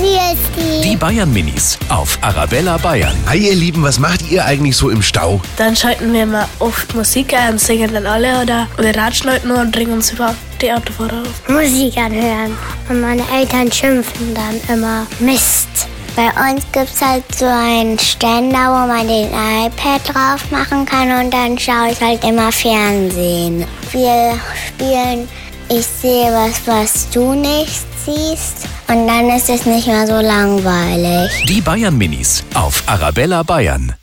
Wie ist die? Die Bayern Minis auf Arabella Bayern. Hi ihr Lieben, was macht ihr eigentlich so im Stau? Dann schalten wir immer oft Musik ein und singen dann alle oder wir ratschen halt nur und bringen uns über die Autofahrer auf. Musik anhören. Und meine Eltern schimpfen dann immer. Mist. Bei uns gibt es halt so einen Ständer, wo man den iPad drauf machen kann und dann schaue ich halt immer Fernsehen. Wir spielen Ich sehe was, was du nicht siehst und dann ist es nicht mehr so langweilig. Die Bayern Minis auf Arabella Bayern.